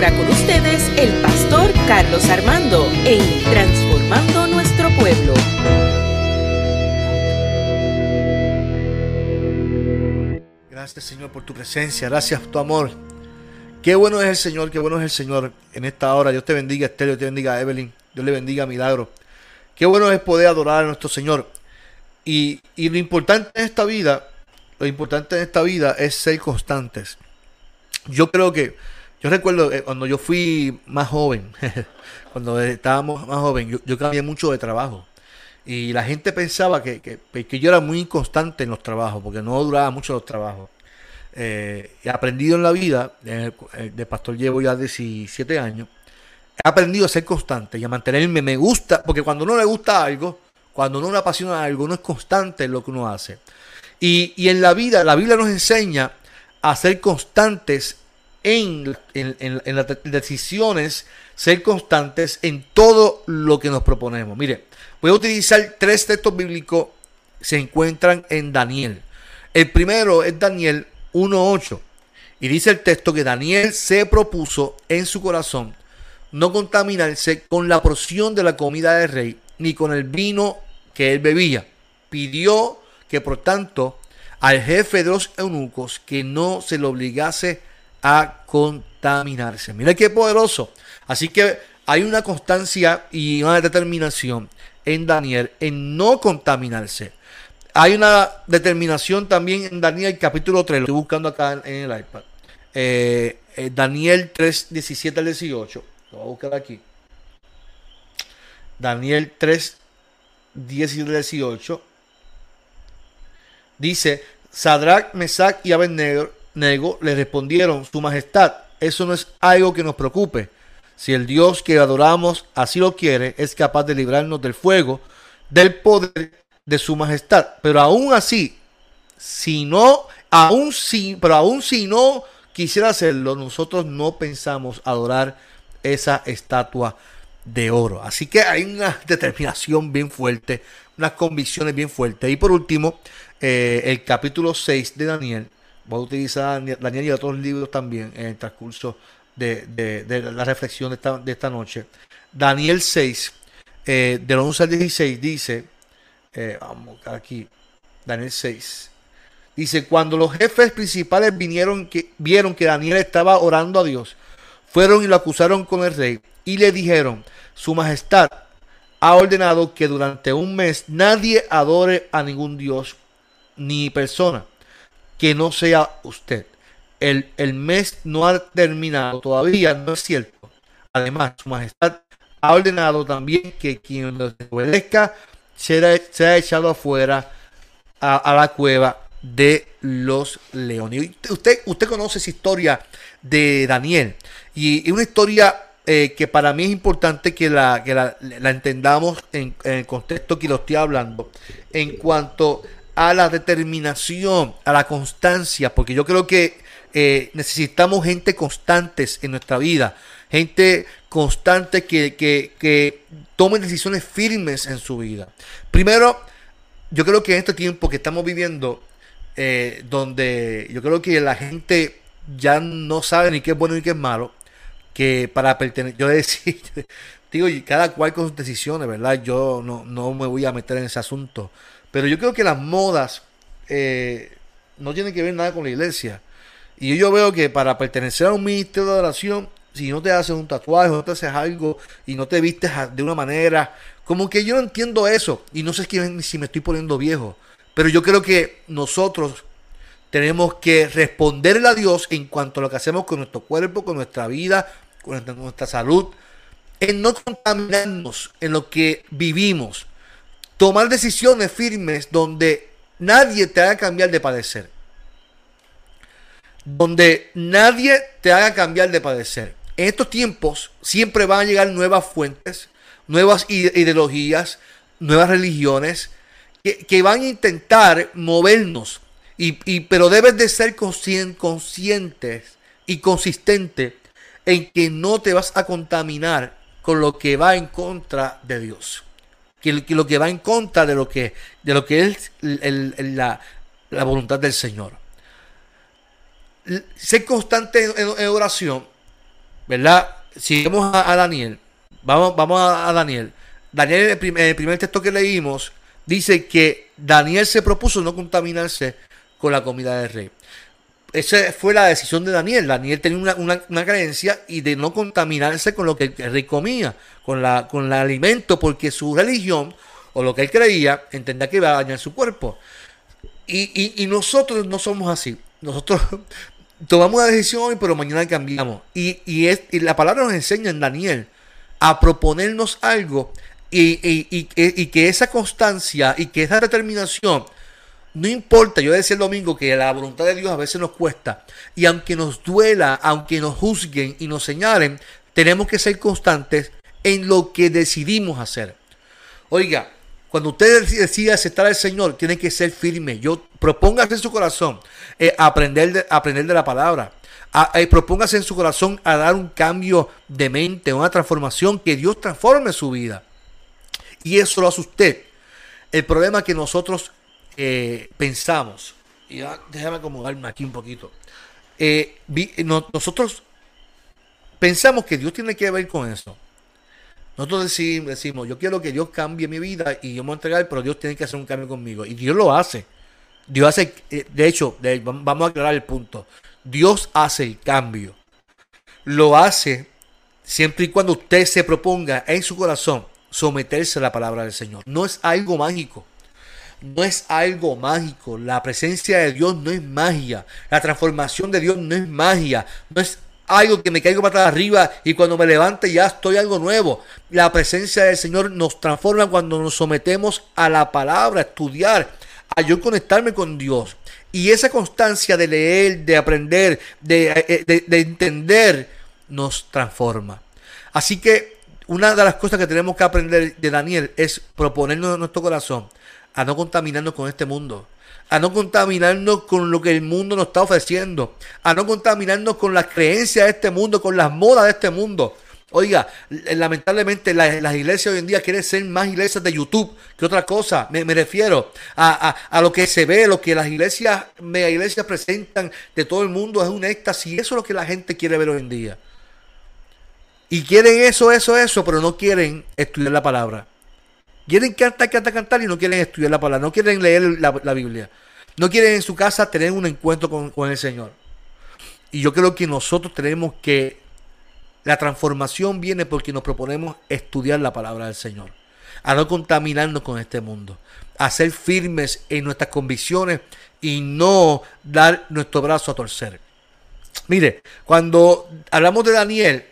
Ahora con ustedes el pastor Carlos Armando en Transformando Nuestro Pueblo. Gracias Señor por tu presencia, gracias por tu amor. Qué bueno es el Señor, qué bueno es el Señor en esta hora. Dios te bendiga, Esther, Dios te bendiga, Evelyn. Dios le bendiga, Milagro. Qué bueno es poder adorar a nuestro Señor. Y, y lo importante en esta vida, lo importante en esta vida es ser constantes. Yo creo que, yo recuerdo eh, cuando yo fui más joven, cuando estábamos más joven, yo, cambié mucho de trabajo. Y la gente pensaba que, que, que, yo era muy inconstante en los trabajos, porque no duraba mucho los trabajos. Eh, he aprendido en la vida, eh, de pastor llevo ya 17 años, he aprendido a ser constante y a mantenerme, me gusta, porque cuando uno le gusta algo, cuando uno le apasiona algo, uno es constante en lo que uno hace. Y, y en la vida, la Biblia nos enseña a ser constantes en, en, en, las decisiones, ser constantes en todo lo que nos proponemos. Mire, voy a utilizar tres textos bíblicos, se encuentran en Daniel. El primero es Daniel 1.8. Y dice el texto que Daniel se propuso en su corazón no contaminarse con la porción de la comida del rey, ni con el vino que él bebía. Pidió que por tanto al jefe de los eunucos que no se le obligase a contaminarse. Mira qué poderoso. Así que hay una constancia y una determinación en Daniel en no contaminarse. Hay una determinación también en Daniel capítulo 3, lo estoy buscando acá en el iPad. Eh, eh, Daniel 3, 17 al 18. Lo voy a buscar aquí. Daniel 3, 17 al 18. Dice, Sadrach, Mesach y Abednego le respondieron, Su Majestad, eso no es algo que nos preocupe. Si el Dios que adoramos así lo quiere, es capaz de librarnos del fuego, del poder de su majestad. Pero aún así, si no, aún si, pero aún si no quisiera hacerlo, nosotros no pensamos adorar esa estatua de oro. Así que hay una determinación bien fuerte, unas convicciones bien fuertes. Y por último, eh, el capítulo 6 de Daniel. Voy a utilizar Daniel y otros libros también en el transcurso de, la reflexión de esta, noche. Daniel 6, eh, del 11 al 16, dice, eh, vamos aquí, Daniel 6. Dice, cuando los jefes principales vinieron que, vieron que Daniel estaba orando a Dios, fueron y lo acusaron con el rey y le dijeron, Su Majestad ha ordenado que durante un mes nadie adore a ningún Dios ni persona que no sea usted. El, el mes no ha terminado todavía, no es cierto. Además, Su Majestad ha ordenado también que quien lo obedezca será, echado afuera a, la cueva de los leones. Usted, usted conoce esa historia de Daniel y, una historia eh, que para mí es importante que la, que la, entendamos en, el contexto que lo estoy hablando en cuanto a la determinación, a la constancia, porque yo creo que eh, necesitamos gente constantes en nuestra vida, gente constante que, que, tomen decisiones firmes en su vida. Primero, yo creo que en este tiempo que estamos viviendo, eh, donde yo creo que la gente ya no sabe ni qué es bueno ni qué es malo, que para pertenecer, yo decir, digo, cada cual con sus decisiones, ¿verdad? Yo no, no me voy a meter en ese asunto. Pero yo creo que las modas eh, no tienen que ver nada con la iglesia. Y yo veo que para pertenecer a un ministerio de oración, si no te haces un tatuaje, no te haces algo y no te vistes de una manera, como que yo no entiendo eso. Y no sé si me estoy poniendo viejo. Pero yo creo que nosotros tenemos que responderle a Dios en cuanto a lo que hacemos con nuestro cuerpo, con nuestra vida, con nuestra salud, en no contaminarnos en lo que vivimos tomar decisiones firmes donde nadie te haga cambiar de padecer. Donde nadie te haga cambiar de padecer. En estos tiempos siempre van a llegar nuevas fuentes, nuevas ideologías, nuevas religiones que, van a intentar movernos. Y, pero debes de ser conscientes y consistente en que no te vas a contaminar con lo que va en contra de Dios que, lo que va en contra de lo que, de lo que es la, voluntad del Señor. Ser constante en, oración ¿verdad? Si vamos a, Daniel, vamos, vamos a, Daniel. Daniel, en el primer texto que leímos, dice que Daniel se propuso no contaminarse con la comida del rey. Esa fue la decisión de Daniel. Daniel tenía una, creencia y de no contaminarse con lo que rey comía, con, la, con el alimento, porque su religión o lo que él creía entendía que iba a dañar su cuerpo. Y, nosotros no somos así. Nosotros tomamos una decisión hoy, pero mañana cambiamos. Y, y, la palabra nos enseña en Daniel a proponernos algo y, que esa constancia y que esa determinación no importa, yo decía el domingo que la voluntad de Dios a veces nos cuesta. Y aunque nos duela, aunque nos juzguen y nos señalen, tenemos que ser constantes en lo que decidimos hacer. Oiga, cuando usted decide aceptar al Señor, tiene que ser firme. Yo propóngase en su corazón eh, aprender, de, aprender de la palabra. Eh, propóngase en su corazón a dar un cambio de mente, una transformación, que Dios transforme su vida. Y eso lo hace usted. El problema es que nosotros pensamos, y déjame acomodarme aquí un poquito, eh, nosotros pensamos que Dios tiene que ver con eso. Nosotros decimos, decimos, yo quiero que Dios cambie mi vida y yo me voy a entregar, pero Dios tiene que hacer un cambio conmigo. Y Dios lo hace. Dios hace, eh, de hecho, vamos a aclarar el punto. Dios hace el cambio. Lo hace siempre y cuando usted se proponga en su corazón someterse a la palabra del Señor. No es algo mágico no es algo mágico. La presencia de Dios no es magia. La transformación de Dios no es magia. No es algo que me caigo para arriba y cuando me levante ya estoy algo nuevo. La presencia del Señor nos transforma cuando nos sometemos a la palabra, a estudiar, a yo conectarme con Dios. Y esa constancia de leer, de aprender, de, eh, de, de entender, nos transforma. Así que una de las cosas que tenemos que aprender de Daniel es proponernos en nuestro corazón a no contaminarnos con este mundo, a no contaminarnos con lo que el mundo nos está ofreciendo, a no contaminarnos con las creencias de este mundo, con las modas de este mundo. Oiga, lamentablemente las, iglesias hoy en día quieren ser más iglesias de YouTube que otra cosa. Me, refiero a, lo que se ve, lo que las iglesias, mega iglesias presentan de todo el mundo es un éxtasis. Eso es lo que la gente quiere ver hoy en día. Y quieren eso, eso, eso, pero no quieren estudiar la palabra. Quieren cantar, cantar, cantar y no quieren estudiar la palabra, no quieren leer la, Biblia. No quieren en su casa tener un encuentro con, el Señor. Y yo creo que nosotros tenemos que, la transformación viene porque nos proponemos estudiar la palabra del Señor. A no contaminarnos con este mundo. A ser firmes en nuestras convicciones y no dar nuestro brazo a torcer. Mire, cuando hablamos de Daniel,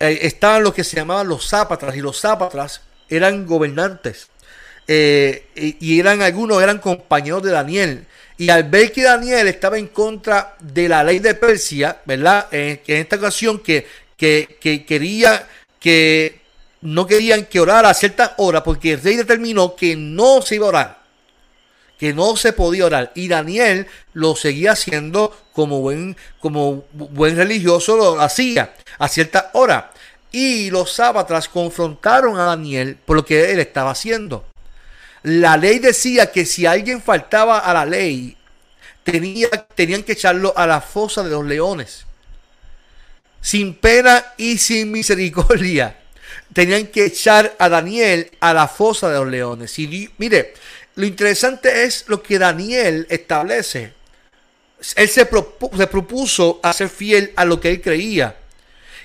eh, estaban los que se llamaban los zápatras y los zápatras eran gobernantes. Eh, y eran algunos, eran compañeros de Daniel. Y al ver que Daniel estaba en contra de la ley de Persia, ¿verdad? En, esta ocasión que, que, que, quería que no querían que orara a cierta hora porque el rey determinó que no se iba a orar, que no se podía orar. Y Daniel lo seguía haciendo como buen, como buen religioso, lo hacía a cierta hora. Y los sábatas confrontaron a Daniel por lo que él estaba haciendo. La ley decía que si alguien faltaba a la ley, tenía, tenían que echarlo a la fosa de los leones. Sin pena y sin misericordia. Tenían que echar a Daniel a la fosa de los leones. Y mire, lo interesante es lo que Daniel establece. Él se, se propuso a ser fiel a lo que él creía.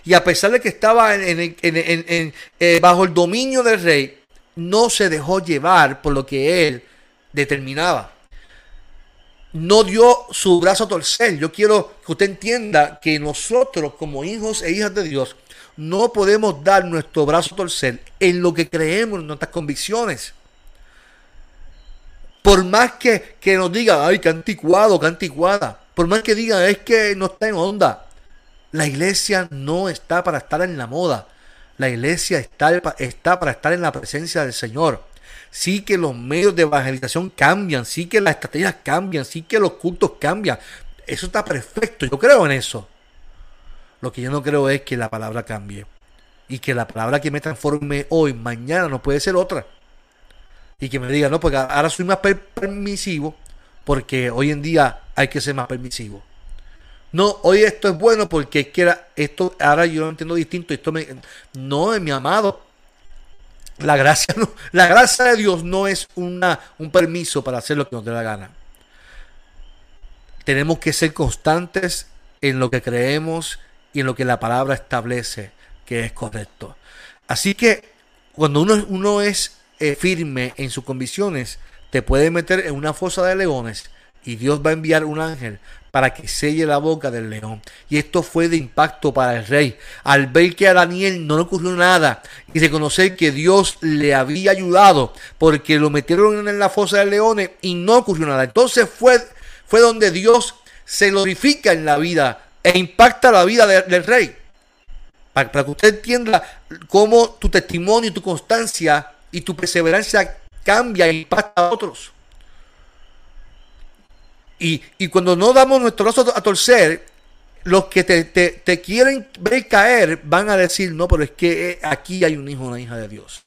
Y a pesar de que estaba eh, bajo el dominio del rey, no se dejó llevar por lo que él determinaba. No dio su brazo a torcer. Yo quiero que usted entienda que nosotros como hijos e hijas de Dios no podemos dar nuestro brazo a torcer en lo que creemos, en nuestras convicciones. Por más que, que nos digan, ay, qué anticuado, qué anticuada. Por más que digan, es que no está en onda. La iglesia no está para estar en la moda. La iglesia está, está para estar en la presencia del Señor. Sí que los medios de evangelización cambian, sí que las estrategias cambian, sí que los cultos cambian. Eso está perfecto, yo creo en eso. Lo que yo no creo es que la palabra cambie. Y que la palabra que me transforme hoy, mañana no puede ser otra. Y que me diga, no, porque ahora soy más permisivo, porque hoy en día hay que ser más permisivo. No, hoy esto es bueno porque era, esto, ahora yo lo entiendo distinto. Esto no, mi amado. La gracia, no, la gracia de Dios no es una, un permiso para hacer lo que nos dé la gana. Tenemos que ser constantes en lo que creemos y en lo que la palabra establece que es correcto. Así que cuando uno, uno es eh, firme en sus convicciones, te puede meter en una fosa de leones y Dios va a enviar un ángel para que selle la boca del león. Y esto fue de impacto para el rey. Al ver que a Daniel no le ocurrió nada y reconocer que Dios le había ayudado porque lo metieron en la fosa de leones y no ocurrió nada. Entonces fue, fue donde Dios se glorifica en la vida e impacta la vida del rey. Para, para que usted entienda cómo tu testimonio tu constancia y tu perseverancia cambia e impacta a otros. Y, cuando no damos nuestro brazo a torcer, los que te, quieren ver caer van a decir, no, pero es que eh, aquí hay un hijo, una hija de Dios.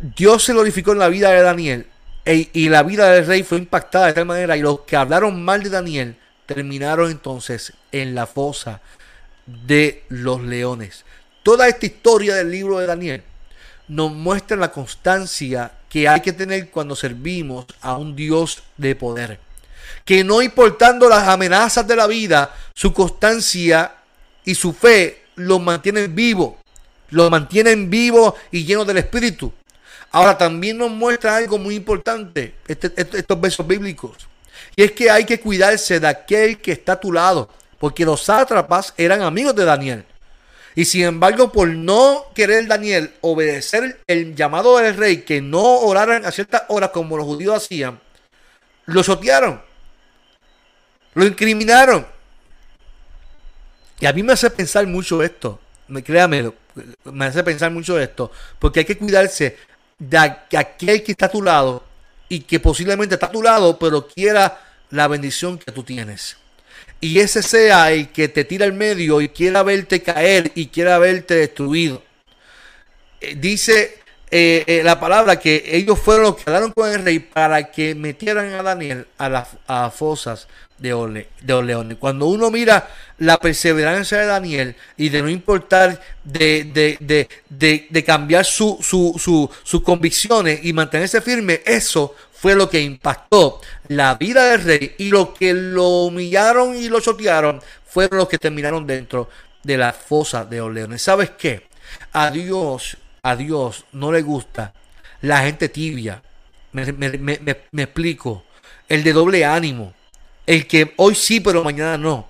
Dios se glorificó en la vida de Daniel e, y la vida del rey fue impactada de tal manera y los que hablaron mal de Daniel terminaron entonces en la fosa de los leones. Toda esta historia del libro de Daniel nos muestra la constancia que hay que tener cuando servimos a un Dios de poder. Que no importando las amenazas de la vida, su constancia y su fe lo mantienen vivo, lo mantienen vivo y lleno del Espíritu. Ahora también nos muestra algo muy importante, este, este, estos versos bíblicos. Y es que hay que cuidarse de aquel que está a tu lado, porque los sátrapas eran amigos de Daniel. Y sin embargo, por no querer Daniel obedecer el llamado del rey, que no oraran a ciertas horas como los judíos hacían, lo sotearon, lo incriminaron. Y a mí me hace pensar mucho esto, me, créame, me hace pensar mucho esto, porque hay que cuidarse de aquel que está a tu lado y que posiblemente está a tu lado, pero quiera la bendición que tú tienes y ese sea el que te tira al medio y quiera verte caer y quiera verte destruido. Eh, dice eh, eh, la palabra que ellos fueron los que hablaron con el rey para que metieran a Daniel a las fosas de, ole. Cuando uno mira la perseverancia de Daniel y de no importar de, de, cambiar su, sus convicciones y mantenerse firme, eso fue lo que impactó la vida del rey y lo que lo humillaron y lo chotearon fueron los que terminaron dentro de la fosa de los leones. ¿Sabes qué? A Dios, a Dios no le gusta la gente tibia. Me, explico. El de doble ánimo. El que hoy sí, pero mañana no.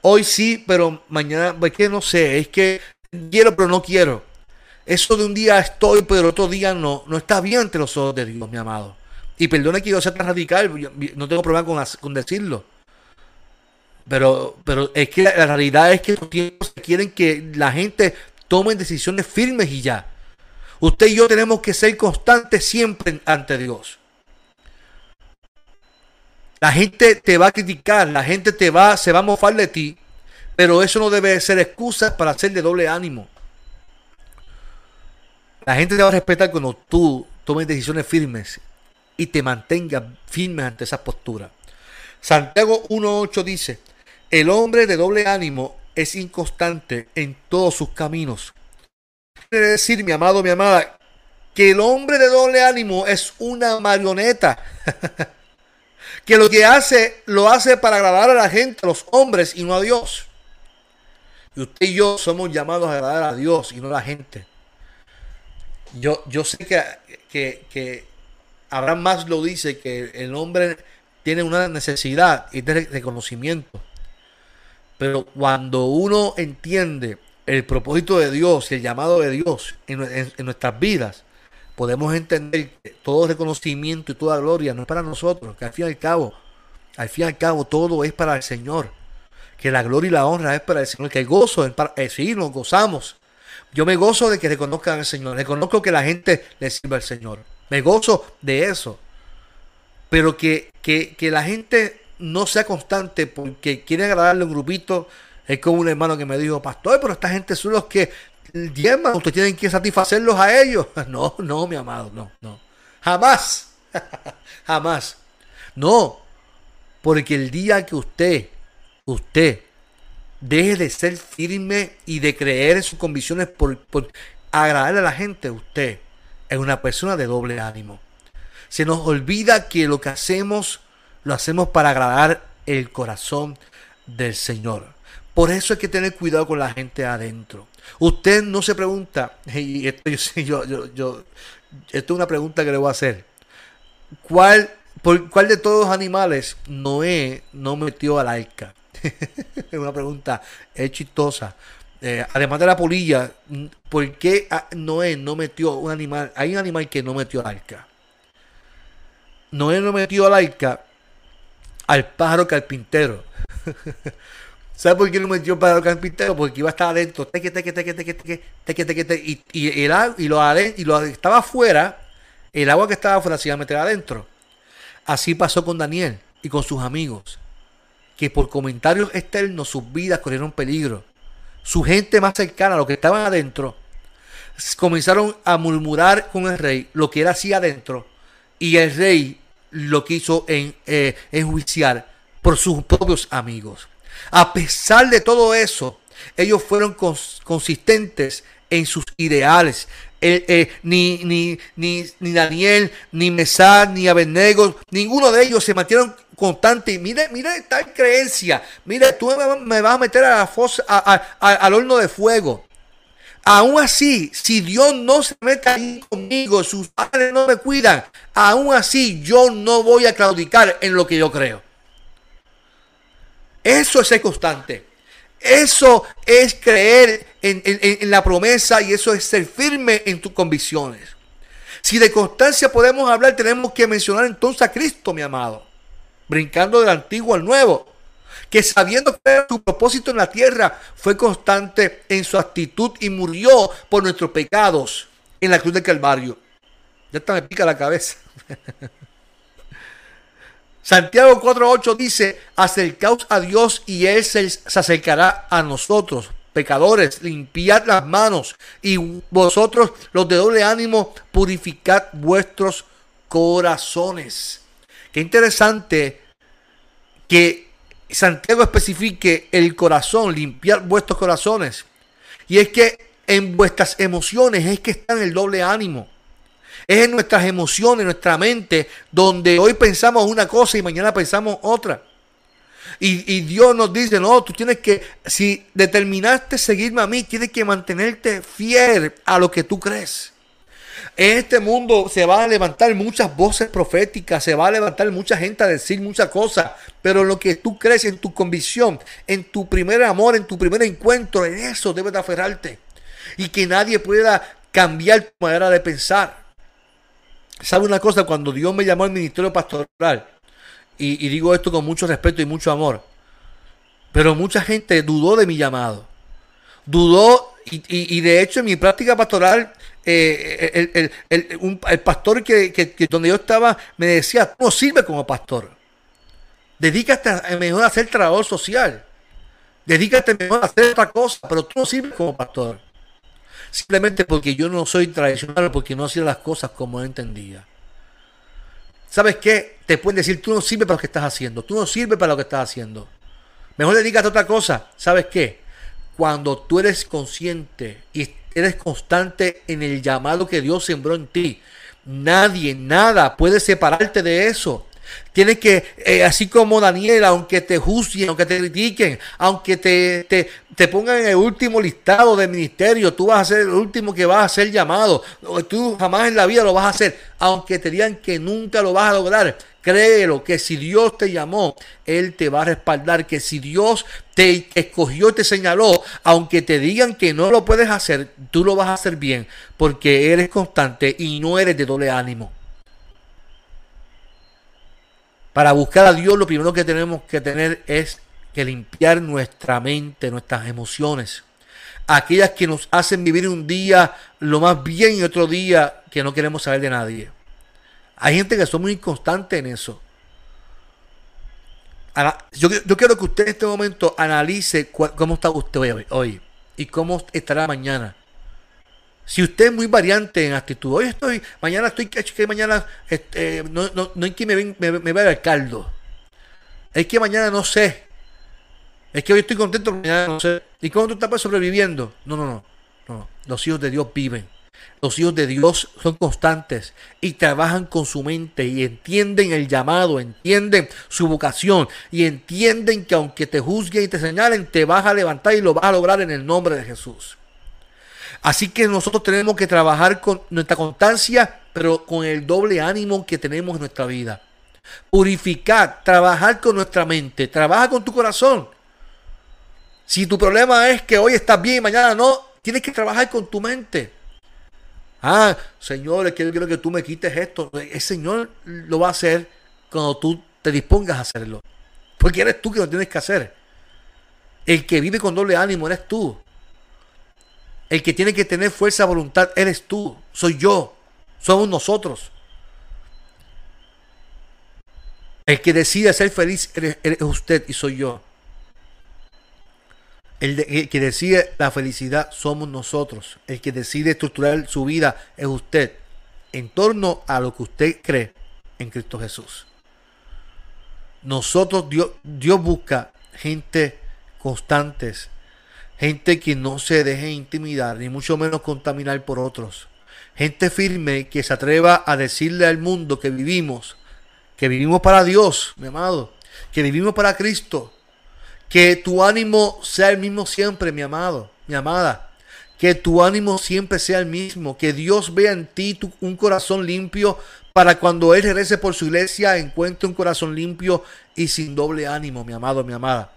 Hoy sí, pero mañana, es que no sé, es que quiero, pero no quiero. Eso de un día estoy, pero otro día no, no está bien ante los ojos de Dios, mi amado. Y perdona que yo sea tan radical, no tengo problema con, decirlo. Pero, pero es que la, realidad es que los tiempos quieren que la gente tome decisiones firmes y ya. Usted y yo tenemos que ser constantes siempre ante Dios. La gente te va a criticar, la gente te va, se va a mofar de ti, pero eso no debe ser excusa para ser de doble ánimo. La gente te va a respetar cuando tú tomes decisiones firmes y te mantengas firme ante esa postura. Santiago 1.8 dice, el hombre de doble ánimo es inconstante en todos sus caminos. Quiere decir, mi amado, mi amada, que el hombre de doble ánimo es una marioneta. que lo que hace, lo hace para agradar a la gente, a los hombres y no a Dios. Y usted y yo somos llamados a agradar a Dios y no a la gente. Yo, yo sé que, que, que Abraham más lo dice que el hombre tiene una necesidad y de reconocimiento. Pero cuando uno entiende el propósito de Dios y el llamado de Dios en, nuestras vidas, podemos entender que todo reconocimiento y toda gloria no es para nosotros, que al fin y al cabo, al fin y cabo todo es para el Señor. Que la gloria y la honra es para el Señor, que el gozo es para, eh, sí, gozamos. Yo me gozo de que reconozcan al Señor, reconozco que la gente le sirva al Señor. Me gozo de eso. Pero que, la gente no sea constante porque quiere agradarle a un grupito. Es como un hermano que me dijo, pastor, pero esta gente son los que diezman, ustedes tienen que satisfacerlos a ellos. No, no, mi amado, no, no. Jamás. Jamás. No. Porque el día que usted, usted, deje de ser firme y de creer en sus convicciones por, por agradarle a la gente, usted es una persona de doble ánimo. Se nos olvida que lo que hacemos, lo hacemos para agradar el corazón del Señor. Por eso hay que tener cuidado con la gente adentro. Usted no se pregunta, y esto, yo, yo, esto es una pregunta que le voy a hacer. ¿Cuál, por, ¿Cuál de todos los animales Noé no metió al arca? es una pregunta es chistosa. Eh, además de la polilla, ¿por qué ah, Noé no metió un animal? Hay un animal que no metió al arca. Noé no metió al arca al pájaro carpintero. ¿Sabes por qué no metió al pájaro carpintero? Porque iba a estar adentro. Teque, teque, teque, teque, teque, teque, y, y, el, y, lo, y lo estaba afuera, el agua que estaba afuera se iba a meter adentro. Así pasó con Daniel y con sus amigos, que por comentarios externos sus vidas corrieron peligro su gente más cercana, los que estaban adentro, comenzaron a murmurar con el rey lo que era así adentro. Y el rey lo quiso en, eh, enjuiciar por sus propios amigos. A pesar de todo eso, ellos fueron consistentes en sus ideales. Eh, ni, ni, ni, ni, Daniel, ni Mesad, ni Abednego, ninguno de ellos se mantuvieron constante. Mire, mire tal creencia. Mire, tú me, vas a meter a la fosa, al horno de fuego. Aún así, si Dios no se mete ahí conmigo, sus padres no me cuidan, aún así yo no voy a claudicar en lo que yo creo. Eso es ser constante. Eso es creer en, en, la promesa y eso es ser firme en tus convicciones. Si de constancia podemos hablar, tenemos que mencionar entonces a Cristo, mi amado brincando del antiguo al nuevo, que sabiendo que su propósito en la tierra fue constante en su actitud y murió por nuestros pecados en la cruz del Calvario. Ya está, me pica la cabeza. Santiago 4.8 dice, acercaos a Dios y Él se, acercará a nosotros, pecadores, limpiad las manos y vosotros los de doble ánimo, purificad vuestros corazones. Qué interesante que Santiago especifique el corazón, limpiar vuestros corazones. Y es que en vuestras emociones es que está en el doble ánimo. Es en nuestras emociones, nuestra mente, donde hoy pensamos una cosa y mañana pensamos otra. Y, y, Dios nos dice, no, tú tienes que, si determinaste seguirme a mí, tienes que mantenerte fiel a lo que tú crees. En este mundo se van a levantar muchas voces proféticas, se va a levantar mucha gente a decir muchas cosas, pero lo que tú crees en tu convicción, en tu primer amor, en tu primer encuentro, en eso debes de aferrarte. Y que nadie pueda cambiar tu manera de pensar. ¿Sabe una cosa? Cuando Dios me llamó al ministerio pastoral, y, y digo esto con mucho respeto y mucho amor, pero mucha gente dudó de mi llamado. Dudó y, de hecho en mi práctica pastoral, eh, el, pastor que, donde yo estaba me decía, tú no sirves como pastor. Dedícate mejor a hacer trabajo social. Dedícate mejor a hacer otra cosa, pero tú no sirves como pastor. Simplemente porque yo no soy tradicional, porque no hacía las cosas como entendía. ¿Sabes qué? Te pueden decir, tú no sirves para lo que estás haciendo. Tú no sirves para lo que estás haciendo. Mejor dedícate a otra cosa. ¿Sabes qué? Cuando tú eres consciente y eres constante en el llamado que Dios sembró en ti, nadie, nada puede separarte de eso. Tienes que, eh, así como Daniel, aunque te juzguen, aunque te critiquen, aunque te, te, te, pongan en el último listado de ministerio, tú vas a ser el último que vas a ser llamado. Tú jamás en la vida lo vas a hacer, aunque te digan que nunca lo vas a lograr. Créelo que si Dios te llamó, Él te va a respaldar. Que si Dios te escogió te señaló, aunque te digan que no lo puedes hacer, tú lo vas a hacer bien. Porque eres constante y no eres de doble ánimo. Para buscar a Dios lo primero que tenemos que tener es que limpiar nuestra mente, nuestras emociones. Aquellas que nos hacen vivir un día lo más bien y otro día que no queremos saber de nadie. Hay gente que son muy inconstante en eso. Yo, quiero que usted en este momento analice cómo está usted hoy, y cómo estará mañana. Si usted es muy variante en actitud, hoy estoy, mañana estoy que mañana este, no, no, no hay que me, me, me vaya el caldo. Es que mañana no sé. Es que hoy estoy contento, mañana no sé. ¿Y cómo tú estás sobreviviendo? No, no, no, no. Los hijos de Dios viven. Los hijos de Dios son constantes y trabajan con su mente y entienden el llamado, entienden su vocación y entienden que aunque te juzguen y te señalen, te vas a levantar y lo vas a lograr en el nombre de Jesús. Así que nosotros tenemos que trabajar con nuestra constancia, pero con el doble ánimo que tenemos en nuestra vida. Purificar, trabajar con nuestra mente, trabaja con tu corazón. Si tu problema es que hoy estás bien y mañana no, tienes que trabajar con tu mente. Ah, Señor, quiero que tú me quites esto. El Señor lo va a hacer cuando tú te dispongas a hacerlo. Porque eres tú que lo tienes que hacer. El que vive con doble ánimo eres tú. El que tiene que tener fuerza voluntad eres tú. Soy yo. Somos nosotros. El que decide ser feliz eres, usted y soy yo. El, que decide la felicidad somos nosotros. El que decide estructurar su vida es usted. En torno a lo que usted cree en Cristo Jesús. Nosotros, Dios, Dios busca gente constantes, gente que no se deje intimidar, ni mucho menos contaminar por otros. Gente firme que se atreva a decirle al mundo que vivimos, que vivimos para Dios, mi amado, que vivimos para Cristo, que tu ánimo sea el mismo siempre, mi amado, mi amada. Que tu ánimo siempre sea el mismo. Que Dios vea en ti un corazón limpio para cuando Él regrese por su iglesia encuentre un corazón limpio y sin doble ánimo, mi amado, mi amada.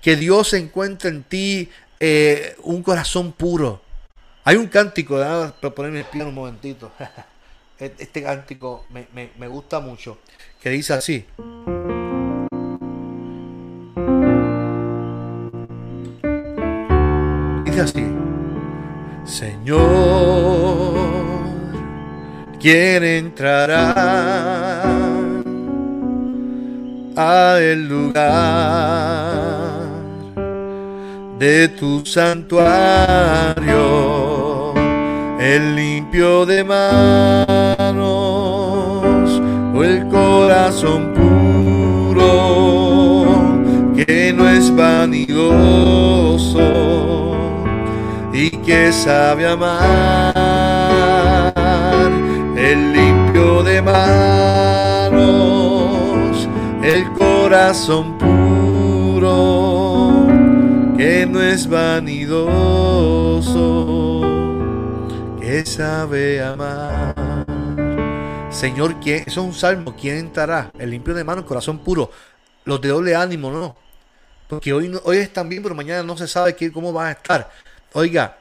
Que Dios encuentre en ti eh, un corazón puro. Hay un cántico, para ponerme el pie un momentito. Este cántico me, me gusta mucho. Que dice así. así. Señor, ¿quién entrará a el lugar de tu santuario? El limpio de manos o el corazón puro que no es vanidoso y que sabe amar, el limpio de manos, el corazón puro, no es vanidoso, que sabe amar. Señor, ¿quién? Eso es un salmo. ¿Quién entrará? El limpio de manos, corazón puro. Los de doble ánimo, no. Porque hoy, hoy están bien, pero mañana no se sabe cómo va a estar. Oiga,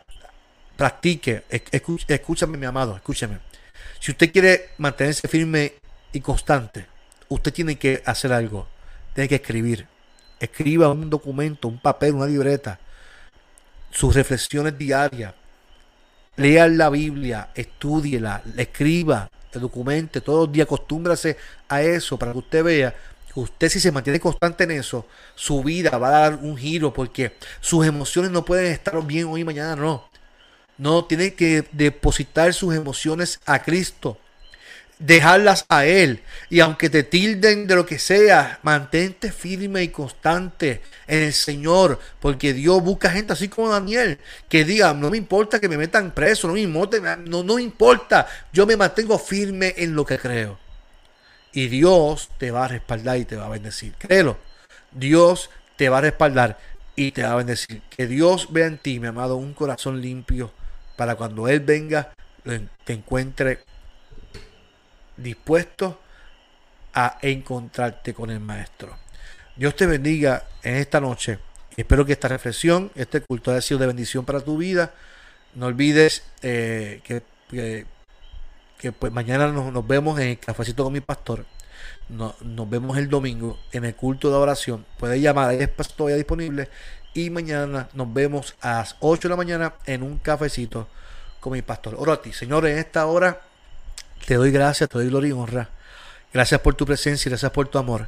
practique, escúchame mi amado, escúchame. Si usted quiere mantenerse firme y constante, usted tiene que hacer algo. Tiene que escribir. Escriba un documento, un papel, una libreta, sus reflexiones diarias. Lea la Biblia, estudiela, escriba, documente todos los días, acostúmbrase a eso para que usted vea usted si se mantiene constante en eso, su vida va a dar un giro porque sus emociones no pueden estar bien hoy y mañana, no. No, tiene que depositar sus emociones a Cristo, dejarlas a Él. Y aunque te tilden de lo que sea, mantente firme y constante en el Señor, porque Dios busca gente así como Daniel, que diga, no me importa que me metan preso, no me importa, no, no importa, yo me mantengo firme en lo que creo. Y Dios te va a respaldar y te va a bendecir. Créelo. Dios te va a respaldar y te va a bendecir. Que Dios vea en ti, mi amado, un corazón limpio para cuando Él venga, te encuentre dispuesto a encontrarte con el Maestro. Dios te bendiga en esta noche. Espero que esta reflexión, este culto haya sido de bendición para tu vida. No olvides eh, que que pues mañana nos, vemos en el cafecito con mi pastor. nos vemos el domingo en el culto de oración. Puedes llamar, ahí es todavía disponible. Y mañana nos vemos a las 8 de la mañana en un cafecito con mi pastor. Oro a ti, Señor, en esta hora te doy gracias, te doy gloria y honra. Gracias por tu presencia y gracias por tu amor.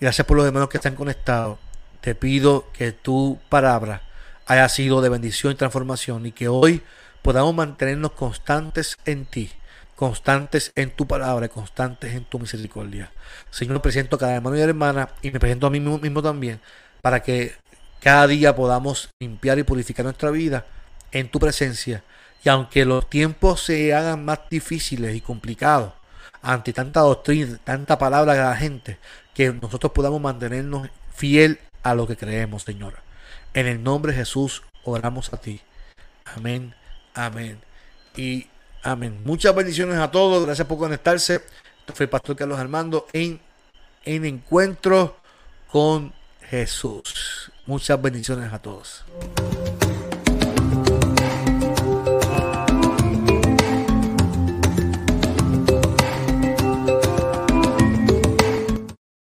Gracias por los hermanos que están conectados. Te pido que tu palabra haya sido de bendición y transformación y que hoy podamos mantenernos constantes en ti constantes en tu palabra, constantes en tu misericordia. Señor, presento a cada hermano y hermana y me presento a mí mismo también para que cada día podamos limpiar y purificar nuestra vida en tu presencia. Y aunque los tiempos se hagan más difíciles y complicados, ante tanta doctrina, tanta palabra de la gente, que nosotros podamos mantenernos fiel a lo que creemos, Señor. En el nombre de Jesús oramos a ti. Amén, amén y amén. Muchas bendiciones a todos. Gracias por conectarse. Esto fue Pastor Carlos Armando en, en Encuentro con Jesús. Muchas bendiciones a todos.